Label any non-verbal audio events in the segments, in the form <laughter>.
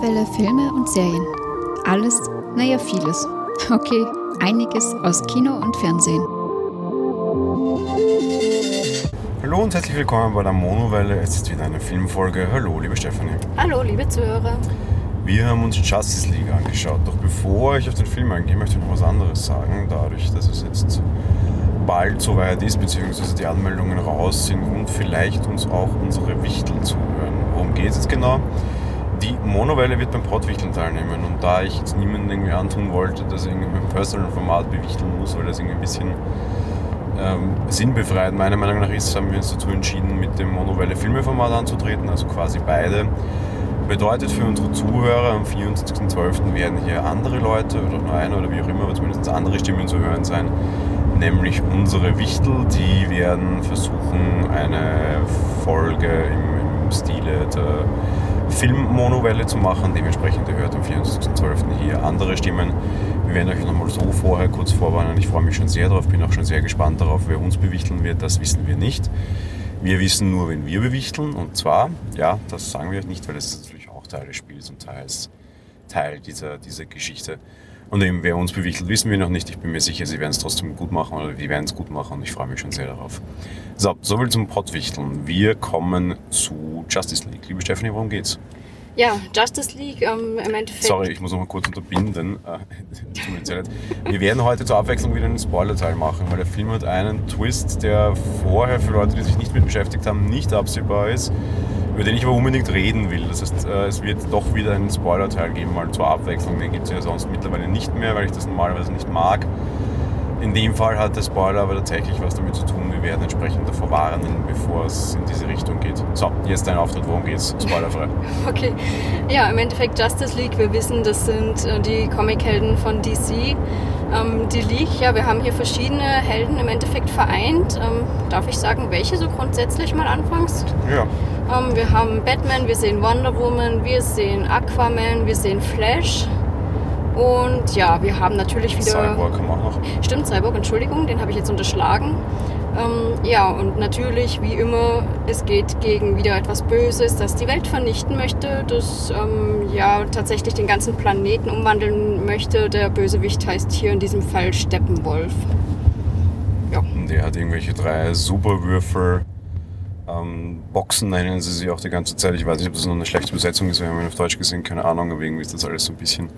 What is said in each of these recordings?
Monowelle Filme und Serien. Alles, naja, vieles. Okay, einiges aus Kino und Fernsehen. Hallo und herzlich willkommen bei der Monowelle. Es ist wieder eine Filmfolge. Hallo, liebe Stefanie. Hallo, liebe Zuhörer. Wir haben uns Justice League angeschaut. Doch bevor ich auf den Film eingehe, möchte ich noch was anderes sagen. Dadurch, dass es jetzt bald soweit ist, beziehungsweise die Anmeldungen raus sind und vielleicht uns auch unsere Wichtel zuhören. Worum geht es jetzt genau? Die Monowelle wird beim Pottwichteln teilnehmen und da ich jetzt niemanden irgendwie antun wollte, dass er irgendwie mit dem Personal-Format bewichteln muss, weil das irgendwie ein bisschen ähm, sinnbefreit meiner Meinung nach ist, haben wir uns dazu entschieden, mit dem Monowelle Filmeformat anzutreten, also quasi beide. Bedeutet für unsere Zuhörer, am 24.12. werden hier andere Leute oder nur einer oder wie auch immer, aber zumindest andere Stimmen zu hören sein, nämlich unsere Wichtel, die werden versuchen, eine Folge im, im Stile der Filmmonowelle zu machen. Dementsprechend hört am 24.12. hier andere Stimmen. Wir werden euch nochmal so vorher kurz vorwarnen. Ich freue mich schon sehr darauf, bin auch schon sehr gespannt darauf, wer uns bewichteln wird. Das wissen wir nicht. Wir wissen nur, wenn wir bewichteln. Und zwar, ja, das sagen wir euch nicht, weil das ist natürlich auch Teil des Spiels und teils Teil dieser, dieser Geschichte. Und eben, wer uns bewichtelt, wissen wir noch nicht. Ich bin mir sicher, sie werden es trotzdem gut machen oder wir werden es gut machen und ich freue mich schon sehr darauf. So, soviel zum Pottwichteln. Wir kommen zu Justice League. Liebe Stephanie, worum geht's? Ja, Justice League ähm, im Endeffekt. Sorry, ich muss noch mal kurz unterbinden. <laughs> Wir werden heute zur Abwechslung wieder einen Spoiler-Teil machen, weil der Film hat einen Twist, der vorher für Leute, die sich nicht mit beschäftigt haben, nicht absehbar ist über den ich aber unbedingt reden will. Das heißt, äh, es wird doch wieder einen Spoiler-Teil geben, mal zur Abwechslung. Den gibt es ja sonst mittlerweile nicht mehr, weil ich das normalerweise nicht mag. In dem Fall hat der Spoiler aber tatsächlich was damit zu tun. Wir werden entsprechend davor warnen, bevor es in diese Richtung geht. So, jetzt dein Auftritt. Worum geht's? Spoilerfrei. <laughs> okay. Ja, im Endeffekt Justice League. Wir wissen, das sind äh, die Comichelden von DC. Ähm, die League, ja, wir haben hier verschiedene Helden im Endeffekt vereint. Ähm, darf ich sagen, welche so grundsätzlich mal anfangs? Ja. Ähm, wir haben Batman, wir sehen Wonder Woman, wir sehen Aquaman, wir sehen Flash. Und ja, wir haben natürlich wieder. Cyborg haben wir auch noch. Stimmt, Cyborg, Entschuldigung, den habe ich jetzt unterschlagen. Ähm, ja, und natürlich, wie immer, es geht gegen wieder etwas Böses, das die Welt vernichten möchte, das ähm, ja tatsächlich den ganzen Planeten umwandeln möchte. Der Bösewicht heißt hier in diesem Fall Steppenwolf. Ja. Und der hat irgendwelche drei Superwürfel. Boxen nennen sie sie auch die ganze Zeit. Ich weiß nicht, ob das noch eine schlechte Besetzung ist. Wir haben ihn auf Deutsch gesehen, keine Ahnung, aber irgendwie ist das alles so ein bisschen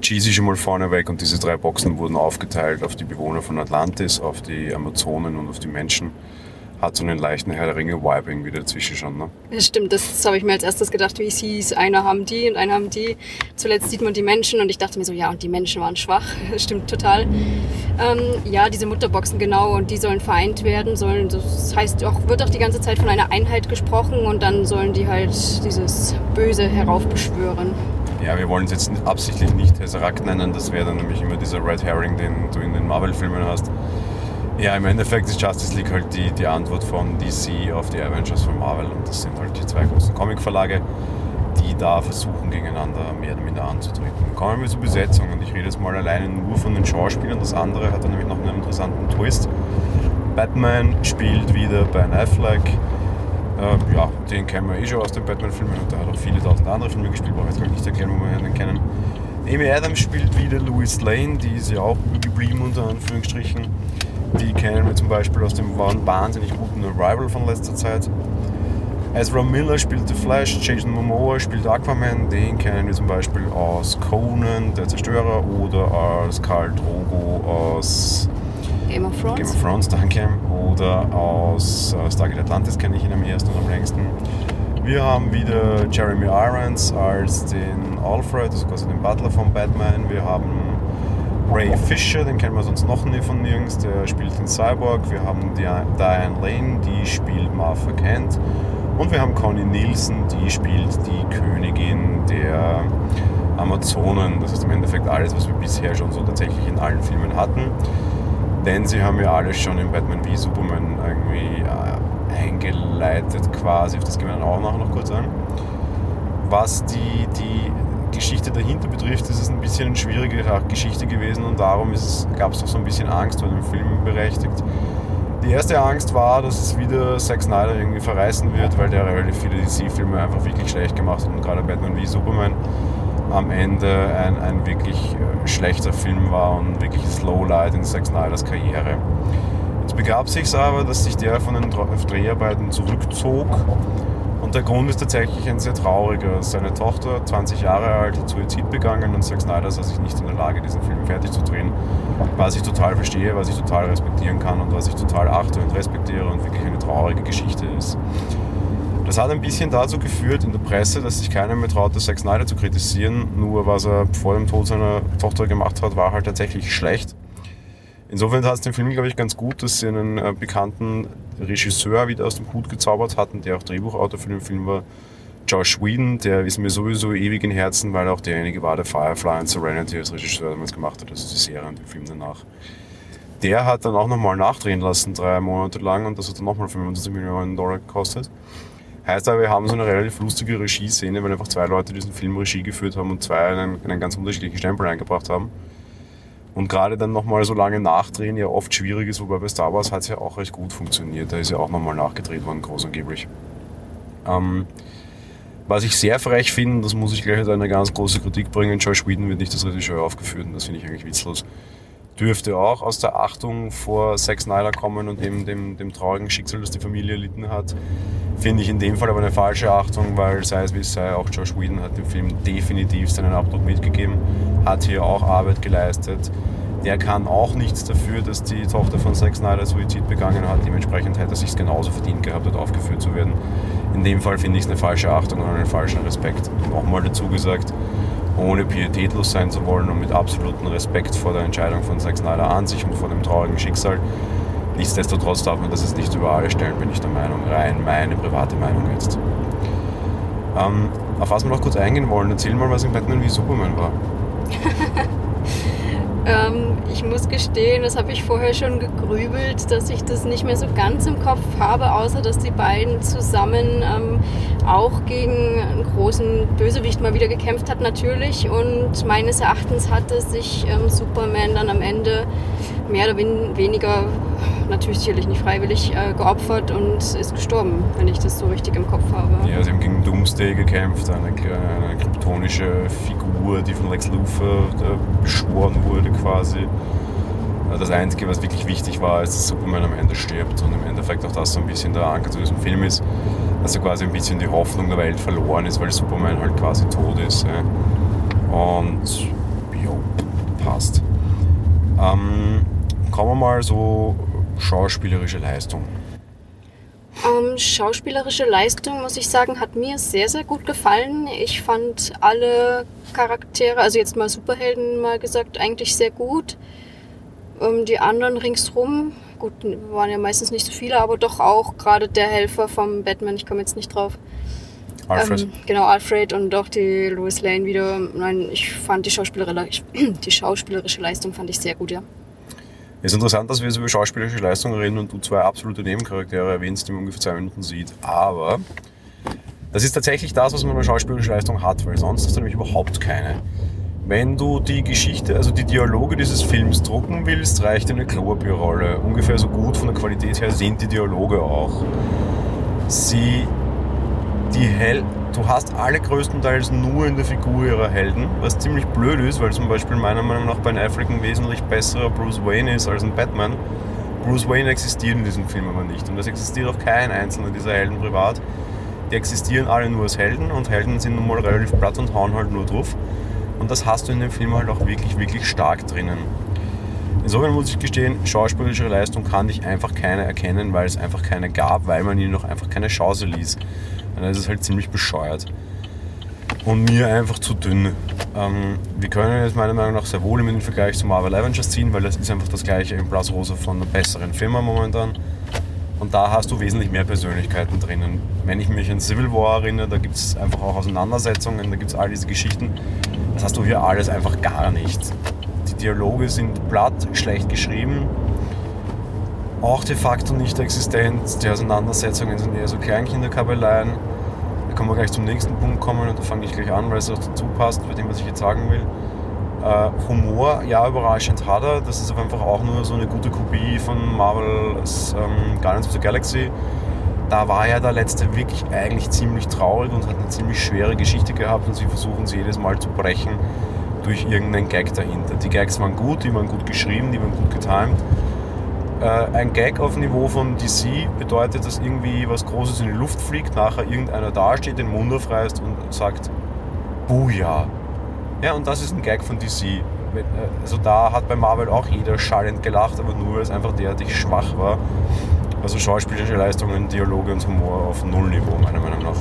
cheesy schon mal vorneweg und diese drei Boxen wurden aufgeteilt auf die Bewohner von Atlantis, auf die Amazonen und auf die Menschen. Hat so einen leichten Herr der Ringe-Vibe irgendwie dazwischen schon, ne? Das stimmt, das habe ich mir als erstes gedacht, wie es hieß. Einer haben die und einer haben die. Zuletzt sieht man die Menschen und ich dachte mir so, ja, und die Menschen waren schwach. <laughs> Das stimmt total. Ähm, ja, diese Mutterboxen, genau, und die sollen vereint werden. Sollen, das heißt, auch, wird auch die ganze Zeit von einer Einheit gesprochen und dann sollen die halt dieses Böse heraufbeschwören. Ja, wir wollen es jetzt absichtlich nicht Tesseract nennen, das wäre dann nämlich immer dieser Red Herring, den du in den Marvel-Filmen hast. Ja, im Endeffekt ist Justice League halt die, die Antwort von DC auf die Avengers von Marvel und das sind halt die zwei großen Comic-Verlage, die da versuchen gegeneinander mehr oder minder anzutreten. Kommen wir zur Besetzung und ich rede jetzt mal alleine nur von den Schauspielern, das andere hat dann nämlich noch einen interessanten Twist. Batman spielt wieder Ben Affleck, äh, ja, den kennen wir eh schon aus den Batman-Filmen und der hat auch viele tausend andere Filme gespielt, brauche ich jetzt nicht erklären, wo wir den kennen. Amy Adams spielt wieder Louis Lane, die ist ja auch geblieben unter Anführungsstrichen. Die kennen wir zum Beispiel aus dem wahnsinnig guten Arrival von letzter Zeit. Ezra Miller spielt The Flash, Jason Momoa spielt Aquaman, den kennen wir zum Beispiel aus Conan, der Zerstörer, oder als Karl Drogo aus Game of Thrones. Game of Thrones, danke. Oder aus äh, Stargate Atlantis kenne ich ihn am ersten und am längsten. Wir haben wieder Jeremy Irons als den Alfred, also quasi den Butler von Batman. Wir haben Ray Fisher, den kennen wir sonst noch nie von nirgends, der spielt den Cyborg. Wir haben Diane Lane, die spielt Martha Kent. Und wir haben Connie Nielsen, die spielt die Königin der Amazonen. Das ist im Endeffekt alles, was wir bisher schon so tatsächlich in allen Filmen hatten. Denn sie haben ja alles schon in Batman wie Superman irgendwie äh, eingeleitet quasi. Auf das gehen wir dann auch noch kurz an. Was die, die Geschichte dahinter betrifft, ist es ein bisschen eine schwierige Geschichte gewesen und darum gab es doch so ein bisschen Angst vor dem Film berechtigt. Die erste Angst war, dass es wieder Zack Snyder irgendwie verreißen wird, weil der relativ viele DC-Filme einfach wirklich schlecht gemacht hat und gerade Batman wie Superman am Ende ein, ein wirklich äh, schlechter Film war und wirklich Slowlight in Zack Snyders Karriere. Es begab sich aber, dass sich der von den Dreharbeiten zurückzog und der Grund ist tatsächlich ein sehr trauriger. Seine Tochter, 20 Jahre alt, hat Suizid begangen und Zack Snyder sah sich nicht in der Lage, diesen Film fertig zu drehen. Was ich total verstehe, was ich total respektieren kann und was ich total achte und respektiere und wirklich eine traurige Geschichte ist. Das hat ein bisschen dazu geführt in der Presse, dass sich keiner mehr traute, Zack Snyder zu kritisieren. Nur was er vor dem Tod seiner Tochter gemacht hat, war halt tatsächlich schlecht. Insofern hat es den Film, glaube ich, ganz gut, dass sie einen äh, bekannten Regisseur wieder aus dem Hut gezaubert hatten, der auch Drehbuchautor für den Film war. Josh Whedon, der ist mir sowieso ewig in Herzen, weil auch derjenige war, der Firefly und Serenity als Regisseur damals gemacht hat, also die Serie und den Film danach. Der hat dann auch nochmal nachdrehen lassen, drei Monate lang, und das hat dann nochmal 25 Millionen Dollar gekostet. Heißt aber, wir haben so eine relativ lustige Regie-Szene, weil einfach zwei Leute diesen Film Regie geführt haben und zwei einen, einen ganz unterschiedlichen Stempel eingebracht haben. Und gerade dann nochmal so lange nachdrehen ja oft schwierig ist, wobei bei Star Wars hat es ja auch recht gut funktioniert. Da ist ja auch nochmal nachgedreht worden, groß angeblich. Ähm, was ich sehr frech finde, das muss ich gleich als eine ganz große Kritik bringen, Josh Whedon wird nicht als Regisseur aufgeführt und das finde ich eigentlich witzlos. Dürfte auch aus der Achtung vor Zack Snyder kommen und eben dem, dem traurigen Schicksal, das die Familie erlitten hat. Finde ich in dem Fall aber eine falsche Achtung, weil sei es wie es sei, auch Josh Whedon hat dem Film definitiv seinen Abdruck mitgegeben, hat hier auch Arbeit geleistet. Der kann auch nichts dafür, dass die Tochter von Zack Snyder Suizid begangen hat. Dementsprechend hätte er sich genauso verdient gehabt, dort aufgeführt zu werden. In dem Fall finde ich es eine falsche Achtung und einen falschen Respekt. Nochmal dazu gesagt, ohne pietätlos sein zu wollen und mit absolutem Respekt vor der Entscheidung von Zack Snyder an sich und vor dem traurigen Schicksal. Nichtsdestotrotz darf man das jetzt nicht über alle stellen, bin ich der Meinung. Rein meine private Meinung jetzt. Ähm, auf was wir noch kurz eingehen wollen, erzähl mal, was in Batman wie Superman war. <laughs> Ähm, ich muss gestehen, das habe ich vorher schon gegrübelt, dass ich das nicht mehr so ganz im Kopf habe, außer dass die beiden zusammen ähm, auch gegen einen großen Bösewicht mal wieder gekämpft hat natürlich. Und meines Erachtens hatte sich ähm, Superman dann am Ende mehr oder weniger, natürlich sicherlich nicht freiwillig, äh, geopfert und ist gestorben, wenn ich das so richtig im Kopf habe. Ja, sie haben gegen Doomsday gekämpft, eine, eine kryptonische Figur, die von Lex Luthor äh, beschworen wurde quasi. Das Einzige, was wirklich wichtig war, ist, dass Superman am Ende stirbt und im Endeffekt auch das so ein bisschen der Anker zu diesem Film ist, dass so quasi ein bisschen die Hoffnung der Welt verloren ist, weil Superman halt quasi tot ist. Und jo, passt. Ähm, kommen wir mal so schauspielerische Leistung. Ähm, schauspielerische Leistung, muss ich sagen, hat mir sehr, sehr gut gefallen. Ich fand alle Charaktere, also jetzt mal Superhelden mal gesagt, eigentlich sehr gut. Ähm, die anderen ringsrum, gut, waren ja meistens nicht so viele, aber doch auch gerade der Helfer vom Batman, ich komme jetzt nicht drauf. Alfred. Ähm, genau, Alfred und auch die Lois Lane wieder. Nein, ich fand die, schauspielerische, <clears throat> die schauspielerische Leistung fand ich sehr gut, ja. Es ist interessant, dass wir jetzt über schauspielerische Leistung reden und du zwei absolute Nebencharaktere erwähnst, die man ungefähr zwei Minuten sieht. Aber das ist tatsächlich das, was man bei schauspielerischer Leistung hat, weil sonst hast du nämlich überhaupt keine. Wenn du die Geschichte, also die Dialoge dieses Films drucken willst, reicht eine Klopapierrolle. Ungefähr so gut von der Qualität her sind die Dialoge auch. Sie die Hel du hast alle größtenteils nur in der Figur ihrer Helden, was ziemlich blöd ist, weil zum Beispiel meiner Meinung nach Ben Affleck ein wesentlich besserer Bruce Wayne ist als ein Batman. Bruce Wayne existiert in diesem Film aber nicht und es existiert auch kein einzelner dieser Helden privat. Die existieren alle nur als Helden und Helden sind nun mal relativ platt und hauen halt nur drauf. Und das hast du in dem Film halt auch wirklich, wirklich stark drinnen. Insofern muss ich gestehen, schauspielerische Leistung kann ich einfach keine erkennen, weil es einfach keine gab, weil man ihnen noch einfach keine Chance ließ dann ist es halt ziemlich bescheuert. Und mir einfach zu dünn. Ähm, wir können jetzt meiner Meinung nach sehr wohl den Vergleich zu Marvel Avengers ziehen, weil das ist einfach das gleiche in Plus Rosa von einer besseren Firma momentan. Und da hast du wesentlich mehr Persönlichkeiten drinnen. Wenn ich mich an Civil War erinnere, da gibt es einfach auch Auseinandersetzungen, da gibt es all diese Geschichten. Das hast du hier alles einfach gar nicht. Die Dialoge sind platt, schlecht geschrieben, auch de facto nicht existent. Die Auseinandersetzungen sind eher so Kleinkinderkabeleien. Da können wir gleich zum nächsten Punkt kommen und da fange ich gleich an, weil es auch dazu passt, bei dem, was ich jetzt sagen will. Äh, Humor, ja, überraschend hat er. Das ist einfach auch nur so eine gute Kopie von Marvel's ähm, Guardians of the Galaxy. Da war ja der letzte wirklich eigentlich ziemlich traurig und hat eine ziemlich schwere Geschichte gehabt und sie versuchen sie jedes Mal zu brechen durch irgendeinen Gag dahinter. Die Gags waren gut, die waren gut geschrieben, die waren gut getimed. Äh, ein Gag auf Niveau von DC bedeutet, dass irgendwie was Großes in die Luft fliegt, nachher irgendeiner dasteht, den Mund aufreißt und sagt Buja. Ja, und das ist ein Gag von DC. Äh, also da hat bei Marvel auch jeder schallend gelacht, aber nur weil es einfach derartig schwach war. Also schauspielerische Leistungen, Dialoge und Humor auf Nullniveau, meiner Meinung nach.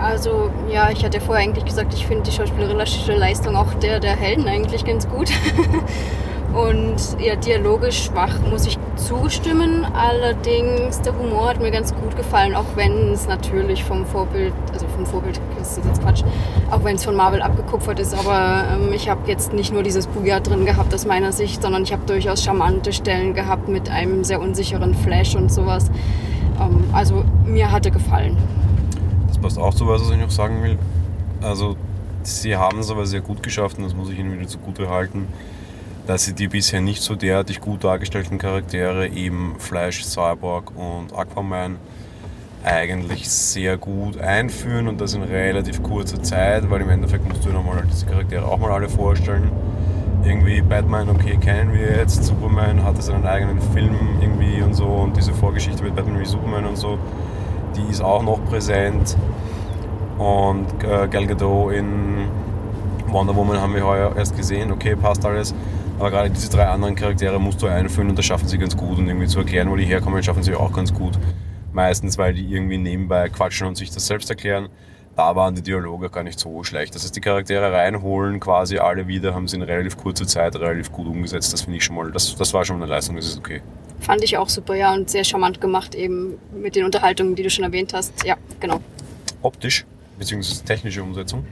Also ja, ich hatte vorher eigentlich gesagt, ich finde die schauspielerische Leistung auch der, der Helden eigentlich ganz gut. <laughs> Und ja, dialogisch schwach muss ich zustimmen. Allerdings, der Humor hat mir ganz gut gefallen, auch wenn es natürlich vom Vorbild, also vom Vorbild, das ist jetzt Quatsch, auch wenn es von Marvel abgekupfert ist. Aber ähm, ich habe jetzt nicht nur dieses Booyah drin gehabt aus meiner Sicht, sondern ich habe durchaus charmante Stellen gehabt mit einem sehr unsicheren Flash und sowas. Ähm, also mir hatte gefallen. Das passt auch zu was, was ich noch sagen will. Also sie haben es aber sehr gut geschafft und das muss ich ihnen wieder zugute halten dass sie die bisher nicht so derartig gut dargestellten Charaktere, eben Flash, Cyborg und Aquaman, eigentlich sehr gut einführen und das in relativ kurzer Zeit, weil im Endeffekt musst du dir nochmal diese Charaktere auch mal alle vorstellen. Irgendwie Batman, okay, kennen wir jetzt, Superman hatte seinen eigenen Film irgendwie und so und diese Vorgeschichte mit Batman wie Superman und so, die ist auch noch präsent. Und äh, Gal Gadot in Wonder Woman haben wir heuer erst gesehen, okay, passt alles. Aber gerade diese drei anderen Charaktere musst du einführen und das schaffen sie ganz gut. Und irgendwie zu erklären, wo die herkommen, schaffen sie auch ganz gut. Meistens, weil die irgendwie nebenbei quatschen und sich das selbst erklären. Da waren die Dialoge gar nicht so schlecht. Das heißt, die Charaktere reinholen, quasi alle wieder, haben sie in relativ kurzer Zeit relativ gut umgesetzt. Das finde ich schon mal, das, das war schon eine Leistung, das ist okay. Fand ich auch super, ja, und sehr charmant gemacht, eben mit den Unterhaltungen, die du schon erwähnt hast. Ja, genau. Optisch, beziehungsweise technische Umsetzung?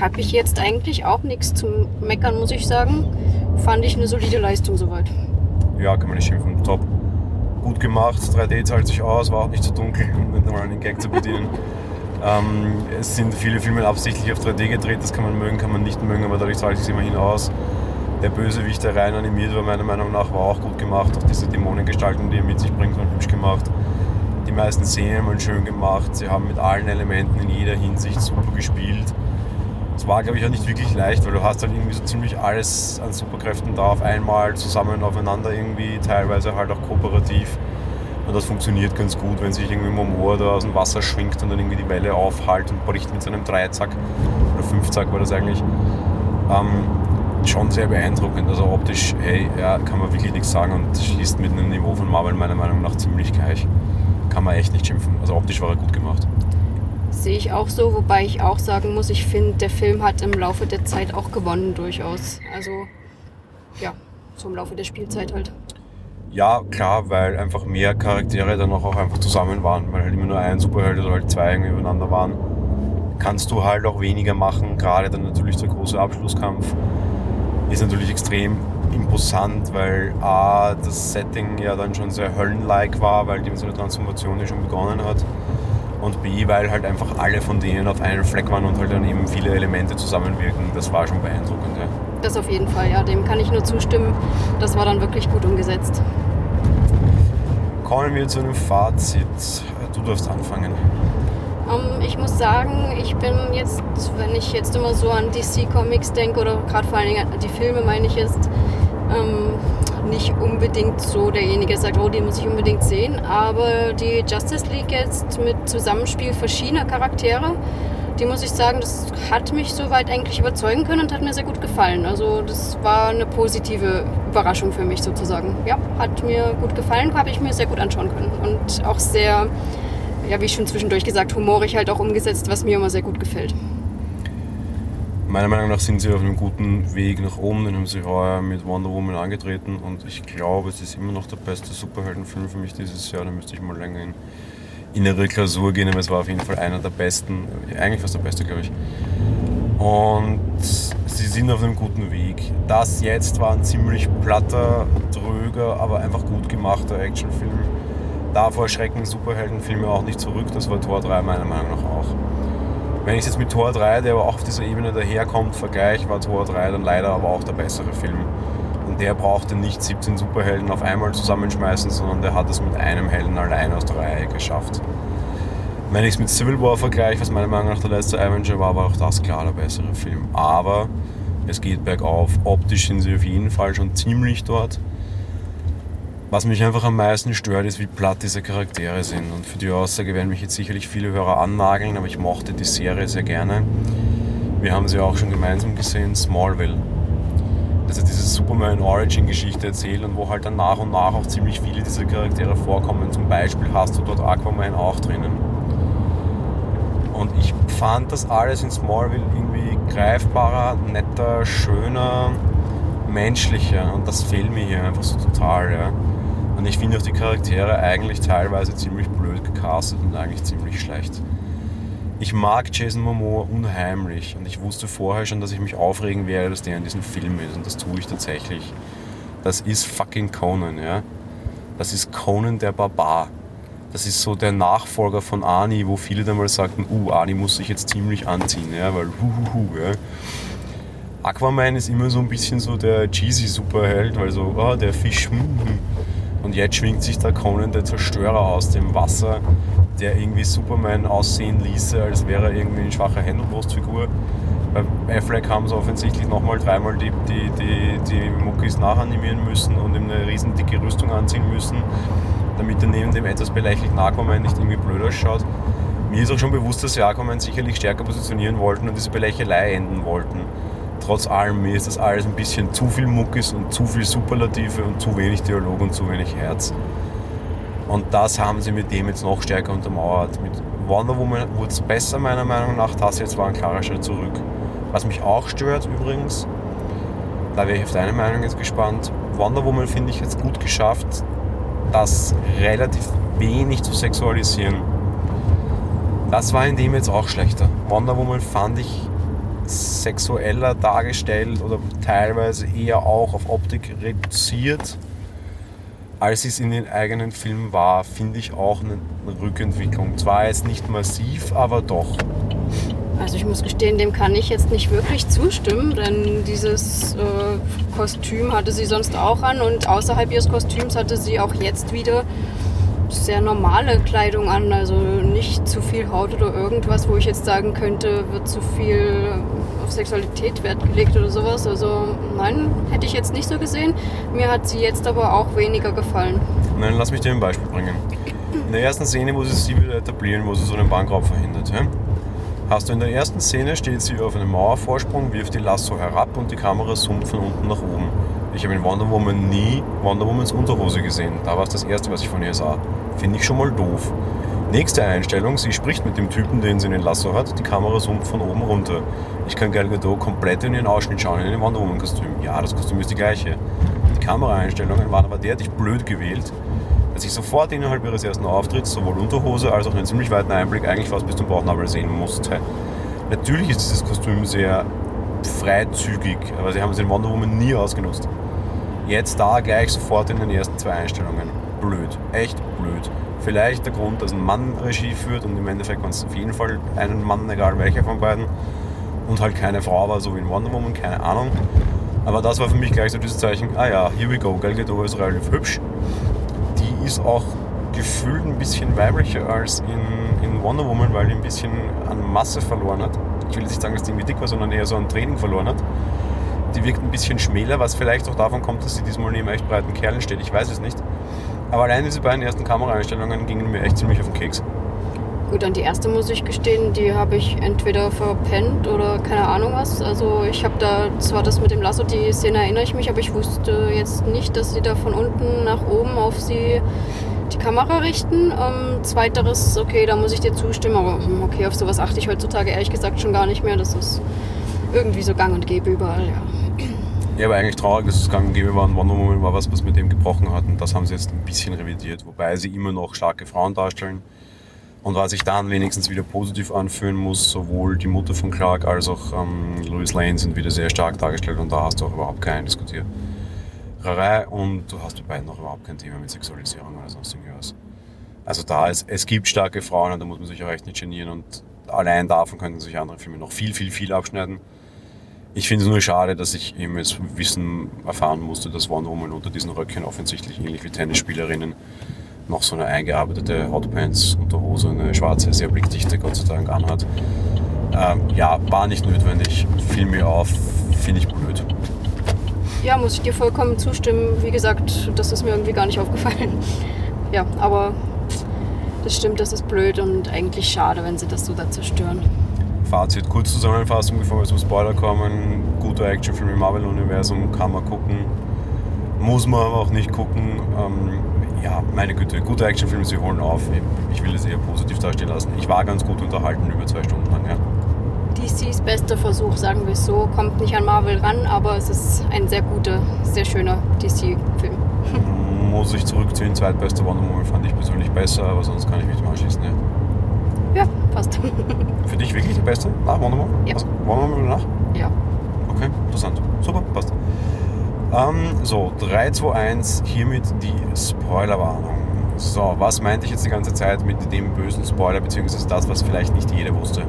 Habe ich jetzt eigentlich auch nichts zum Meckern, muss ich sagen. Fand ich eine solide Leistung soweit. Ja, kann man nicht schimpfen. Top. Gut gemacht, 3D zahlt sich aus, war auch nicht zu so dunkel, um mit mal einen Gag zu bedienen. <laughs> ähm, es sind viele Filme absichtlich auf 3D gedreht, das kann man mögen, kann man nicht mögen, aber dadurch zahlt sich immerhin aus. Der Bösewicht, der rein animiert war, meiner Meinung nach, war auch gut gemacht. Auch diese Dämonengestaltung, die er mit sich bringt, waren hübsch gemacht. Die meisten Szenen waren schön gemacht. Sie haben mit allen Elementen in jeder Hinsicht super gespielt. Es war, glaube ich, auch nicht wirklich leicht, weil du hast halt irgendwie so ziemlich alles an Superkräften da auf einmal zusammen aufeinander irgendwie, teilweise halt auch kooperativ. Und das funktioniert ganz gut, wenn sich irgendwie Momoa da aus dem Wasser schwingt und dann irgendwie die Welle aufhält und bricht mit seinem Dreizack oder Fünfzack war das eigentlich. Ähm, schon sehr beeindruckend. Also optisch, hey, ja, kann man wirklich nichts sagen und schießt mit einem Niveau von Marvel meiner Meinung nach ziemlich gleich. Kann man echt nicht schimpfen. Also optisch war er gut gemacht. Sehe ich auch so, wobei ich auch sagen muss, ich finde, der Film hat im Laufe der Zeit auch gewonnen durchaus. Also ja, so im Laufe der Spielzeit halt. Ja, klar, weil einfach mehr Charaktere dann auch einfach zusammen waren, weil halt immer nur ein Superheld oder halt zwei irgendwie übereinander waren. Kannst du halt auch weniger machen, gerade dann natürlich der große Abschlusskampf ist natürlich extrem imposant, weil A, das Setting ja dann schon sehr höllenlike war, weil eben so eine Transformation ja schon begonnen hat und B, weil halt einfach alle von denen auf einem Fleck waren und halt dann eben viele Elemente zusammenwirken. Das war schon beeindruckend. Ja. Das auf jeden Fall, ja, dem kann ich nur zustimmen. Das war dann wirklich gut umgesetzt. Kommen wir zu einem Fazit. Du darfst anfangen. Um, ähm, ich muss sagen, ich bin jetzt, wenn ich jetzt immer so an DC Comics denke oder gerade vor allen Dingen an die Filme, meine ich jetzt, ähm, nicht unbedingt so derjenige, der sagt, oh, die muss ich unbedingt sehen. Aber die Justice League jetzt mit Zusammenspiel verschiedener Charaktere, die muss ich sagen, das hat mich soweit eigentlich überzeugen können und hat mir sehr gut gefallen. Also das war eine positive Überraschung für mich sozusagen. Ja, hat mir gut gefallen, habe ich mir sehr gut anschauen können. Und auch sehr, ja, wie schon zwischendurch gesagt, humorig halt auch umgesetzt, was mir immer sehr gut gefällt meiner Meinung nach sind sie auf einem guten Weg nach oben. Den haben sie heuer mit Wonder Woman angetreten und ich glaube, es ist immer noch der beste Superheldenfilm für mich dieses Jahr. Da müsste ich mal länger in innere Klausur gehen, aber es war auf jeden Fall einer der besten, eigentlich fast der beste, glaube ich. Und sie sind auf einem guten Weg. Das jetzt war ein ziemlich platter, dröger, aber einfach gut gemachter Actionfilm. Davor schrecken Superheldenfilme auch nicht zurück. Das war Tor 3 meiner Meinung nach auch. Wenn ich es jetzt mit Tor 3, der aber auch auf dieser Ebene daherkommt, vergleiche, war Tor 3 dann leider aber auch der bessere Film. Und der brauchte nicht 17 Superhelden auf einmal zusammenschmeißen, sondern der hat es mit einem Helden allein aus der Reihe geschafft. Wenn ich es mit Civil War vergleiche, was meiner Meinung nach der letzte Avenger war, war auch das klar der bessere Film. Aber es geht bergauf. Optisch sind sie auf jeden Fall schon ziemlich dort. Was mich einfach am meisten stört, ist, wie platt diese Charaktere sind. Und für die Aussage werden mich jetzt sicherlich viele Hörer annageln, aber ich mochte die Serie sehr gerne. Wir haben sie auch schon gemeinsam gesehen, Smallville. Das ist diese Superman-Origin-Geschichte erzählt und wo halt dann nach und nach auch ziemlich viele dieser Charaktere vorkommen. Zum Beispiel hast du dort Aquaman auch drinnen. Und ich fand das alles in Smallville irgendwie greifbarer, netter, schöner, menschlicher. Und das fehlt mir hier einfach so total. Ja. Und ich finde auch die Charaktere eigentlich teilweise ziemlich blöd gecastet und eigentlich ziemlich schlecht. Ich mag Jason Momoa unheimlich und ich wusste vorher schon, dass ich mich aufregen werde, dass der in diesem Film ist und das tue ich tatsächlich. Das ist fucking Conan, ja. Das ist Conan der Barbar. Das ist so der Nachfolger von Ani, wo viele dann mal sagten, uh, Ani muss sich jetzt ziemlich anziehen, ja, weil huhuhu, ja. Aquaman ist immer so ein bisschen so der cheesy Superheld, weil so, oh, der Fisch, hm. Und jetzt schwingt sich der Conan, der Zerstörer, aus dem Wasser, der irgendwie Superman aussehen ließe, als wäre er irgendwie eine schwache Händelbrustfigur. Bei Affleck haben sie offensichtlich nochmal dreimal die, die, die, die Muckis nachanimieren müssen und ihm eine riesen dicke Rüstung anziehen müssen, damit er neben dem etwas beleichlichen Aquaman nicht irgendwie blöd ausschaut. Mir ist auch schon bewusst, dass sie Aquaman sicherlich stärker positionieren wollten und diese Belächelei enden wollten trotz allem, mir ist das alles ein bisschen zu viel Muckis und zu viel Superlative und zu wenig Dialog und zu wenig Herz. Und das haben sie mit dem jetzt noch stärker untermauert. Mit Wonder Woman wurde es besser, meiner Meinung nach. Das jetzt war ein klarer Schritt zurück. Was mich auch stört übrigens, da wäre ich auf deine Meinung jetzt gespannt. Wonder Woman finde ich jetzt gut geschafft, das relativ wenig zu sexualisieren. Das war in dem jetzt auch schlechter. Wonder Woman fand ich sexueller dargestellt oder teilweise eher auch auf Optik reduziert, als es in den eigenen Filmen war, finde ich auch eine Rückentwicklung. Zwar jetzt nicht massiv, aber doch. Also ich muss gestehen, dem kann ich jetzt nicht wirklich zustimmen, denn dieses äh, Kostüm hatte sie sonst auch an und außerhalb ihres Kostüms hatte sie auch jetzt wieder sehr normale Kleidung an, also nicht zu viel Haut oder irgendwas, wo ich jetzt sagen könnte, wird zu viel auf Sexualität Wert gelegt oder sowas. Also nein, hätte ich jetzt nicht so gesehen. Mir hat sie jetzt aber auch weniger gefallen. Nein, lass mich dir ein Beispiel bringen. In der ersten Szene, wo sie sie wieder etablieren, wo sie so einen Bankraub verhindert, ja? hast du in der ersten Szene, steht sie auf einem Mauervorsprung, wirft die Lasso herab und die Kamera zoomt von unten nach oben. Ich habe in Wonder Woman nie Wonder Womans Unterhose gesehen. Da war es das erste, was ich von ihr sah. Finde ich schon mal doof. Nächste Einstellung, sie spricht mit dem Typen, den sie in den Lasso hat. Die Kamera zoomt von oben runter. Ich kann Gal Gadot komplett in ihren Ausschnitt schauen, in dem Wonder Woman Kostüm. Ja, das Kostüm ist die gleiche. Die Kameraeinstellungen waren aber derartig blöd gewählt, dass ich sofort innerhalb ihres ersten Auftritts sowohl Unterhose als auch einen ziemlich weiten Einblick eigentlich fast bis zum Bauchnabel sehen musste. Natürlich ist dieses Kostüm sehr freizügig, aber sie haben es in Wonder Woman nie ausgenutzt. Jetzt da gleich sofort in den ersten zwei Einstellungen. Blöd. Echt blöd. Vielleicht der Grund, dass ein Mann Regie führt und im Endeffekt kann es auf jeden Fall einen Mann, egal welcher von beiden, und halt keine Frau war, so wie in Wonder Woman, keine Ahnung. Aber das war für mich gleich so dieses Zeichen, ah ja, here we go, Gal Gadot ist relativ hübsch. Die ist auch gefühlt ein bisschen weiblicher als in, in Wonder Woman, weil die ein bisschen an Masse verloren hat. Ich will jetzt nicht sagen, dass die irgendwie dick war, sondern eher so an Training verloren hat. Die wirkt ein bisschen schmäler, was vielleicht auch davon kommt, dass sie diesmal neben echt breiten Kerlen steht. Ich weiß es nicht. Aber allein diese beiden ersten Kameraeinstellungen gingen mir echt ziemlich auf den Keks. Gut, an die erste muss ich gestehen, die habe ich entweder verpennt oder keine Ahnung was. Also ich habe da zwar das mit dem Lasso, die Szene erinnere ich mich, aber ich wusste jetzt nicht, dass sie da von unten nach oben auf sie die Kamera richten. Ähm, zweiteres, okay, da muss ich dir zustimmen, aber hm, okay, auf sowas achte ich heutzutage ehrlich gesagt schon gar nicht mehr. Das ist irgendwie so gang und gäbe überall, ja. Ja, aber eigentlich traurig, dass es gang und gäbe war und Wonder Woman war was, was mit dem gebrochen hat und das haben sie jetzt ein bisschen revidiert, wobei sie immer noch starke Frauen darstellen. Und was sich dann wenigstens wieder positiv anfühlen muss, sowohl die Mutter von Clark als auch ähm, Louis Lane sind wieder sehr stark dargestellt und da hast du auch überhaupt keinen Diskutiererei und du hast bei beiden auch überhaupt kein Thema mit Sexualisierung oder sonst irgendwas. Also da ist, es gibt starke Frauen und da muss man sich auch echt nicht genieren und allein davon könnten sich andere Filme noch viel, viel, viel abschneiden. Ich finde es nur schade, dass ich eben jetzt Wissen erfahren musste, dass Wonder Woman unter diesen Röckchen offensichtlich ähnlich wie Tennisspielerinnen noch so eine eingearbeitete Hotpants Unterhose, eine schwarze, sehr blickdichte Gott sei Dank anhat. Ähm, ja, war nicht notwendig, fiel mir auf, finde ich blöd. Ja, muss ich dir vollkommen zustimmen. Wie gesagt, das ist mir irgendwie gar nicht aufgefallen. <laughs> Ja, aber das stimmt, das ist blöd und eigentlich schade, wenn sie das so da zerstören. Fazit, kurz Zusammenfassung, bevor wir zum Spoiler kommen. Guter Actionfilm im Marvel-Universum, kann man gucken. Muss man aber auch nicht gucken. Ähm, ja, meine Güte, guter Actionfilm, sie holen auf. Ich will es eher positiv dastehen lassen. Ich war ganz gut unterhalten über zwei Stunden lang. Ja. DCs bester Versuch, sagen wir es so. Kommt nicht an Marvel ran, aber es ist ein sehr guter, sehr schöner DC-Film. Muss ich zurückziehen, zweitbester Wonder Woman fand ich persönlich besser, aber sonst kann ich mich anschließen. Ja, ja passt. <laughs> Für dich wirklich der beste nach Wonder Woman? Ja. Also, Wonder Woman nach? Ja. Okay, interessant. Super, passt. Ähm, so, 3, 2, 1, hiermit die Spoilerwarnung. So, was meinte ich jetzt die ganze Zeit mit dem bösen Spoiler, beziehungsweise das, was vielleicht nicht jeder wusste?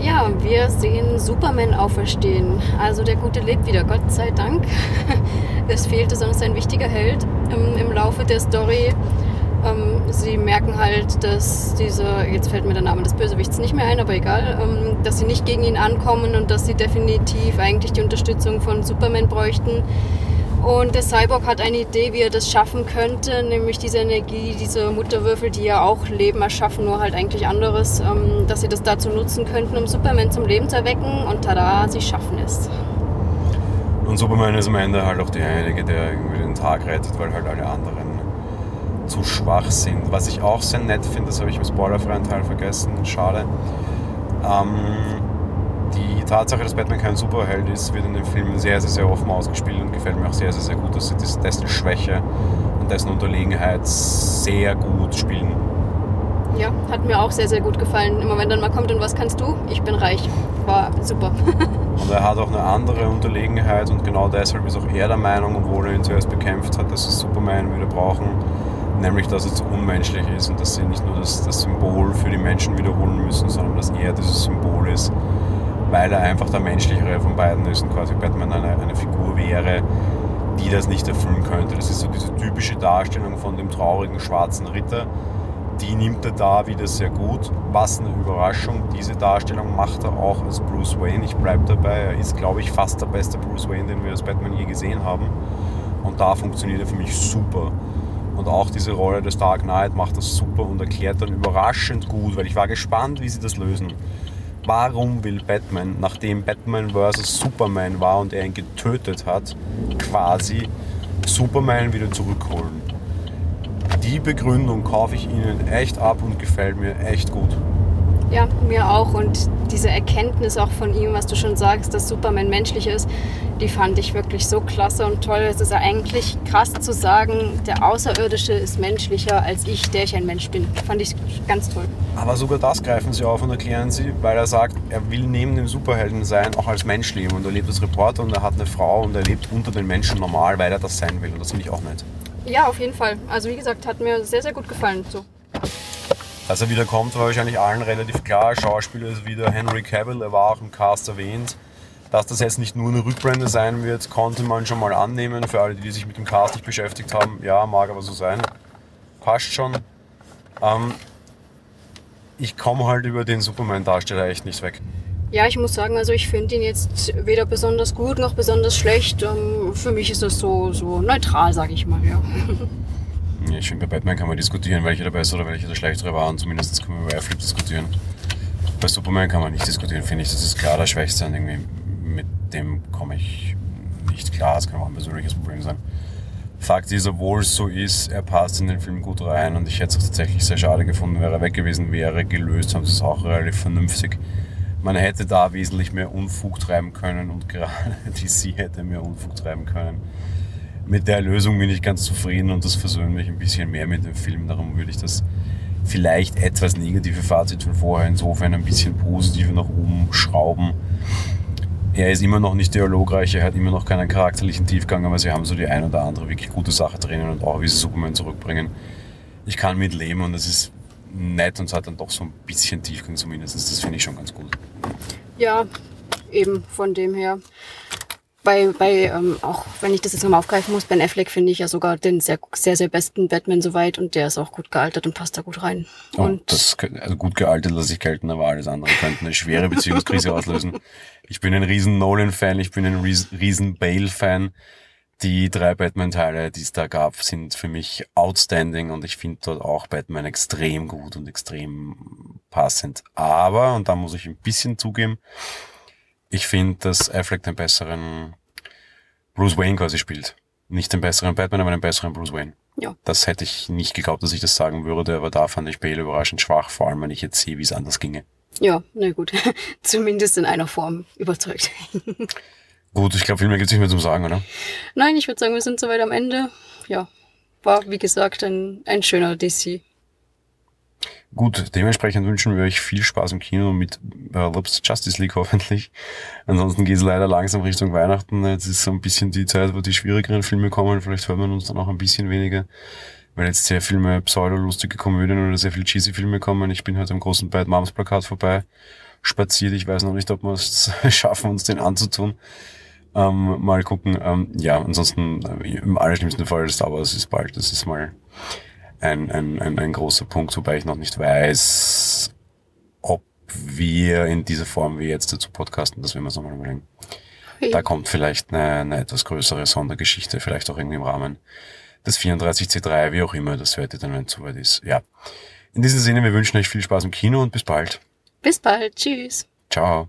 Ja, wir sehen Superman auferstehen. Also der Gute lebt wieder, Gott sei Dank. <laughs> Es fehlte sonst ein wichtiger Held im, im Laufe der Story. Ähm, sie merken halt, dass diese, jetzt fällt mir der Name des Bösewichts nicht mehr ein, aber egal, ähm, dass sie nicht gegen ihn ankommen und dass sie definitiv eigentlich die Unterstützung von Superman bräuchten. Und der Cyborg hat eine Idee, wie er das schaffen könnte, nämlich diese Energie, diese Mutterwürfel, die ja auch Leben erschaffen, nur halt eigentlich anderes, ähm, dass sie das dazu nutzen könnten, um Superman zum Leben zu erwecken. Und tada, sie schaffen es. Und Superman ist am Ende halt auch derjenige, der irgendwie den Tag rettet, weil halt alle anderen zu schwach sind. Was ich auch sehr nett finde, das habe ich im spoilerfreien Teil vergessen, schade. Ähm, die Tatsache, dass Batman kein Superheld ist, wird in dem Film sehr, sehr, sehr offen ausgespielt und gefällt mir auch sehr, sehr, sehr gut, dass sie dessen Schwäche und dessen Unterlegenheit sehr gut spielen. Ja, hat mir auch sehr, sehr gut gefallen. Immer wenn dann mal kommt und was kannst du? Ich bin reich. War super. <laughs> und er hat auch eine andere Unterlegenheit und genau deshalb ist auch er der Meinung, obwohl er ihn zuerst bekämpft hat, dass sie Superman wieder brauchen, nämlich dass zu unmenschlich ist und dass sie nicht nur das, das Symbol für die Menschen wiederholen müssen, sondern dass er dieses Symbol ist, weil er einfach der menschlichere von beiden ist und quasi Batman eine, eine Figur wäre, die das nicht erfüllen könnte. Das ist so diese typische Darstellung von dem traurigen schwarzen Ritter. Die nimmt er da wieder sehr gut. Was eine Überraschung. Diese Darstellung macht er auch als Bruce Wayne. Ich bleibe dabei. Er ist, glaube ich, fast der beste Bruce Wayne, den wir als Batman je gesehen haben. Und da funktioniert er für mich super. Und auch diese Rolle des Dark Knight macht das super und erklärt dann überraschend gut, weil ich war gespannt, wie sie das lösen warum will Batman, nachdem Batman vs. Superman war und er ihn getötet hat, quasi Superman wieder zurückholen? Die Begründung kaufe ich Ihnen echt ab und gefällt mir echt gut. Ja, mir auch. Und diese Erkenntnis auch von ihm, was du schon sagst, dass Superman menschlich ist, die fand ich wirklich so klasse und toll. Es ist ja eigentlich krass zu sagen, der Außerirdische ist menschlicher als ich, der ich ein Mensch bin. Fand ich ganz toll. Aber sogar das greifen sie auf und erklären sie, weil er sagt, er will neben dem Superhelden sein, auch als Mensch leben. Und er lebt als Reporter und er hat eine Frau und er lebt unter den Menschen normal, weil er das sein will. Und das finde ich auch nett. Ja, auf jeden Fall. Also wie gesagt, hat mir sehr, sehr gut gefallen. So. Dass er wieder kommt, war wahrscheinlich allen relativ klar. Schauspieler ist wieder Henry Cavill, er war auch im Cast erwähnt. Dass das jetzt nicht nur eine Rückblende sein wird, konnte man schon mal annehmen. Für alle, die sich mit dem Cast nicht beschäftigt haben, ja, mag aber so sein. Passt schon. Ähm, ich komme halt über den Superman-Darsteller echt nicht weg. Ja, ich muss sagen, also ich finde ihn jetzt weder besonders gut noch besonders schlecht. Ähm, für mich ist das so, so neutral, sage ich mal, ja. <laughs> Ich finde, bei Batman kann man diskutieren, welcher der bessere oder welcher der schlechtere war und zumindest können wir über Affleck diskutieren. Bei Superman kann man nicht diskutieren, finde ich. Das ist klar der Schwächste und irgendwie mit dem komme ich nicht klar. Das kann auch ein persönliches Problem sein. Fakt ist, obwohl es so ist, er passt in den Film gut rein und ich hätte es tatsächlich sehr schade gefunden, wäre er weg gewesen wäre. Gelöst haben sie es auch relativ vernünftig. Man hätte da wesentlich mehr Unfug treiben können und gerade <laughs> DC hätte mehr Unfug treiben können mit der Lösung bin ich ganz zufrieden und das versöhnt mich ein bisschen mehr mit dem Film. Darum würde ich das vielleicht etwas negative Fazit von vorher insofern ein bisschen positiver nach oben schrauben. Er ist immer noch nicht dialogreich, er hat immer noch keinen charakterlichen Tiefgang, aber sie haben so die ein oder andere wirklich gute Sache drinnen und auch wie sie Superman zurückbringen. Ich kann mit leben und es ist nett und es hat dann doch so ein bisschen Tiefgang zumindest. Das finde ich schon ganz gut. Ja, eben von dem her. Bei, bei ähm, auch wenn ich das jetzt nochmal aufgreifen muss, Ben Affleck finde ich ja sogar den sehr, sehr, sehr besten Batman soweit und der ist auch gut gealtert und passt da gut rein. Oh, und das, also gut gealtert lasse ich gelten, aber alles andere könnte eine schwere Beziehungskrise auslösen. Ich bin ein riesen Nolan-Fan, ich bin ein ries- riesen Bale-Fan. Die drei Batman-Teile, die es da gab, sind für mich outstanding und ich finde dort auch Batman extrem gut und extrem passend. Aber, und da muss ich ein bisschen zugeben, ich finde, dass Affleck den besseren Bruce Wayne quasi spielt. Nicht den besseren Batman, aber den besseren Bruce Wayne. ja, Das hätte ich nicht geglaubt, dass ich das sagen würde, aber da fand ich Bale überraschend schwach, vor allem wenn ich jetzt sehe, wie es anders ginge. ja, na gut. <laughs> Zumindest in einer Form überzeugt. <laughs> Gut, ich glaube, viel mehr gibt es nicht mehr zum Sagen, oder? Nein, ich würde sagen, wir sind soweit am Ende. Ja, war wie gesagt ein, ein schöner DC. Gut, dementsprechend wünschen wir euch viel Spaß im Kino mit äh, ups, Justice League <laughs> hoffentlich. Ansonsten geht es leider langsam Richtung Weihnachten. Jetzt ist so ein bisschen die Zeit, wo die schwierigeren Filme kommen. Vielleicht hört man uns dann auch ein bisschen weniger, weil jetzt sehr viel mehr pseudo-lustige Komödien oder sehr viel cheesy Filme kommen. Ich bin heute am großen Bad Moms Plakat vorbei spaziert. Ich weiß noch nicht, ob wir es <laughs> schaffen, uns den anzutun. Ähm, mal gucken. Ähm, ja, ansonsten äh, im allerschlimmsten Fall Star Wars ist bald. Das ist mal ein, ein, ein, ein großer Punkt, wobei ich noch nicht weiß, ob wir in dieser Form wie jetzt dazu podcasten, das werden wir uns nochmal überlegen. Da kommt vielleicht eine, eine etwas größere Sondergeschichte, vielleicht auch irgendwie im Rahmen des 34C3, wie auch immer, das ihr dann, wenn es soweit ist. Ja. In diesem Sinne, wir wünschen euch viel Spaß im Kino und bis bald. Bis bald. Tschüss. Ciao.